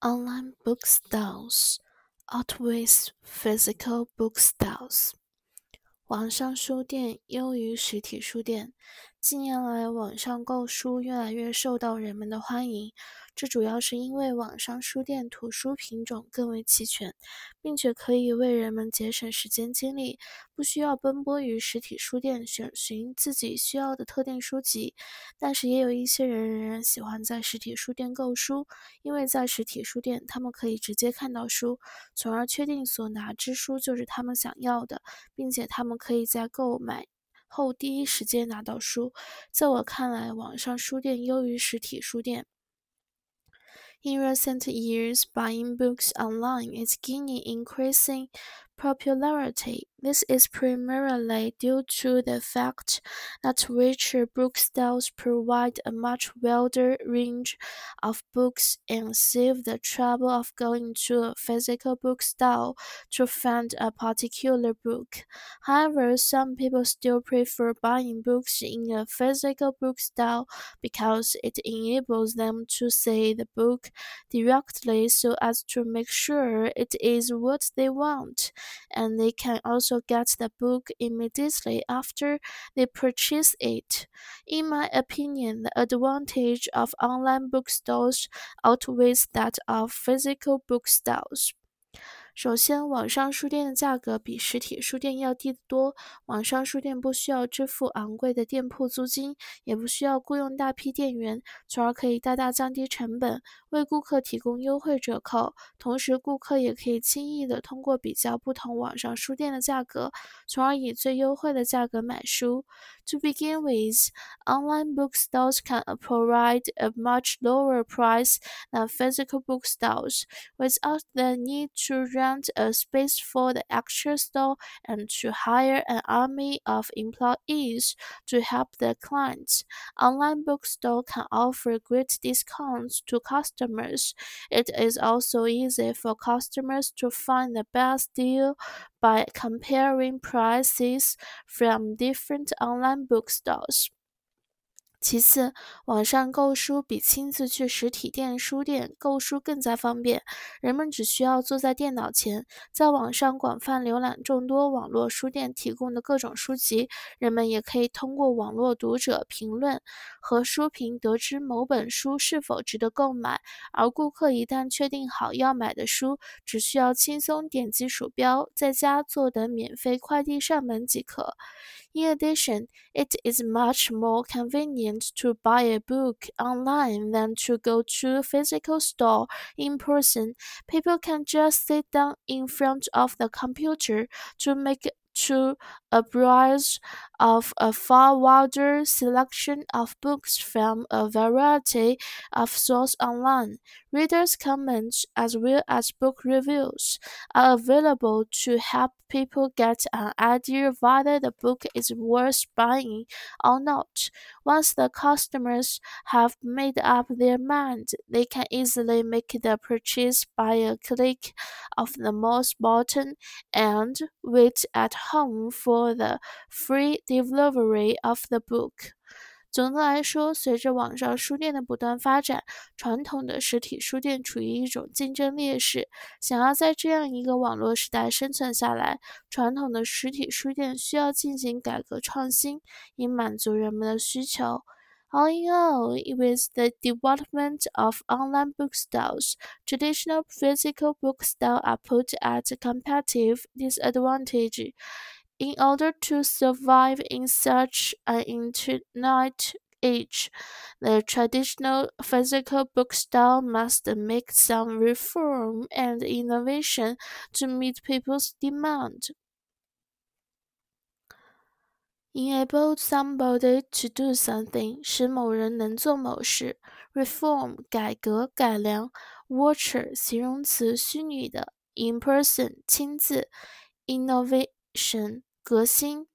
Online bookstores outweighs physical bookstores。网上书店优于实体书店。 近年来，网上购书越来越受到人们的欢迎。这主要是因为网上书店图书品种更为齐全，并且可以为人们节省时间精力，不需要奔波于实体书店选寻自己需要的特定书籍。但是，也有一些人仍然喜欢在实体书店购书，因为在实体书店，他们可以直接看到书，从而确定所拿之书就是他们想要的，并且他们可以在购买后第一时间拿到书。在我看来，网上书店优于实体书店。In recent years, buying books online is gaining increasing popularity. This is primarily due to the fact that richer bookstores provide a much wider range of books and save the trouble of going to a physical bookstore to find a particular book. However, some people still prefer buying books in a physical bookstore because it enables them to see the book directly so as to make sure it is what they want, and they can also get the book immediately after they purchase it. In my opinion, the advantage of online bookstores outweighs that of physical bookstores. 首先，网上书店的价格比实体书店要低得多。网上书店不需要支付昂贵的店铺租金，也不需要雇佣大批店员，从而可以大大降低成本，为顾客提供优惠折扣。同时，顾客也可以轻易地通过比较不同网上书店的价格，从而以最优惠的价格买书。To begin with, online bookstores can provide a much lower price than physical bookstores, without the need to rent rent a space for the actual store and to hire an army of employees to help their clients. Online bookstore can offer great discounts to customers. It is also easy for customers to find the best deal by comparing prices from different online bookstores. 其次，网上购书比亲自去实体店书店购书更加方便。人们只需要坐在电脑前，在网上广泛浏览众多网络书店提供的各种书籍。人们也可以通过网络读者评论和书评得知某本书是否值得购买。而顾客一旦确定好要买的书，只需要轻松点击鼠标，在家坐等免费快递上门即可。In addition, it is much more convenient to buy a book online than to go to a physical store in person. People can just sit down in front of the computer to make to a browse of a far wider selection of books from a variety of sources online. Readers' comments as well as book reviews are available to help people get an idea whether the book is worth buying or not. Once the customers have made up their mind, they can easily make the purchase by a click of the mouse button and wait at home for the free delivery of the book. 总的来说，随着网上书店的不断发展，传统的实体书店处于一种竞争劣势。想要在这样一个网络时代生存下来，传统的实体书店需要进行改革创新，以满足人们的需求。All in all, with the development of online bookstores, traditional physical bookstores are put at a competitive disadvantage. In order to survive in such an internet age, the traditional physical book style must make some reform and innovation to meet people's demand. Enable somebody to do something，使某人能做某事。Reform 改革、改良。Virtual 形容词，虚拟的。In person 亲自。Innovation 革新。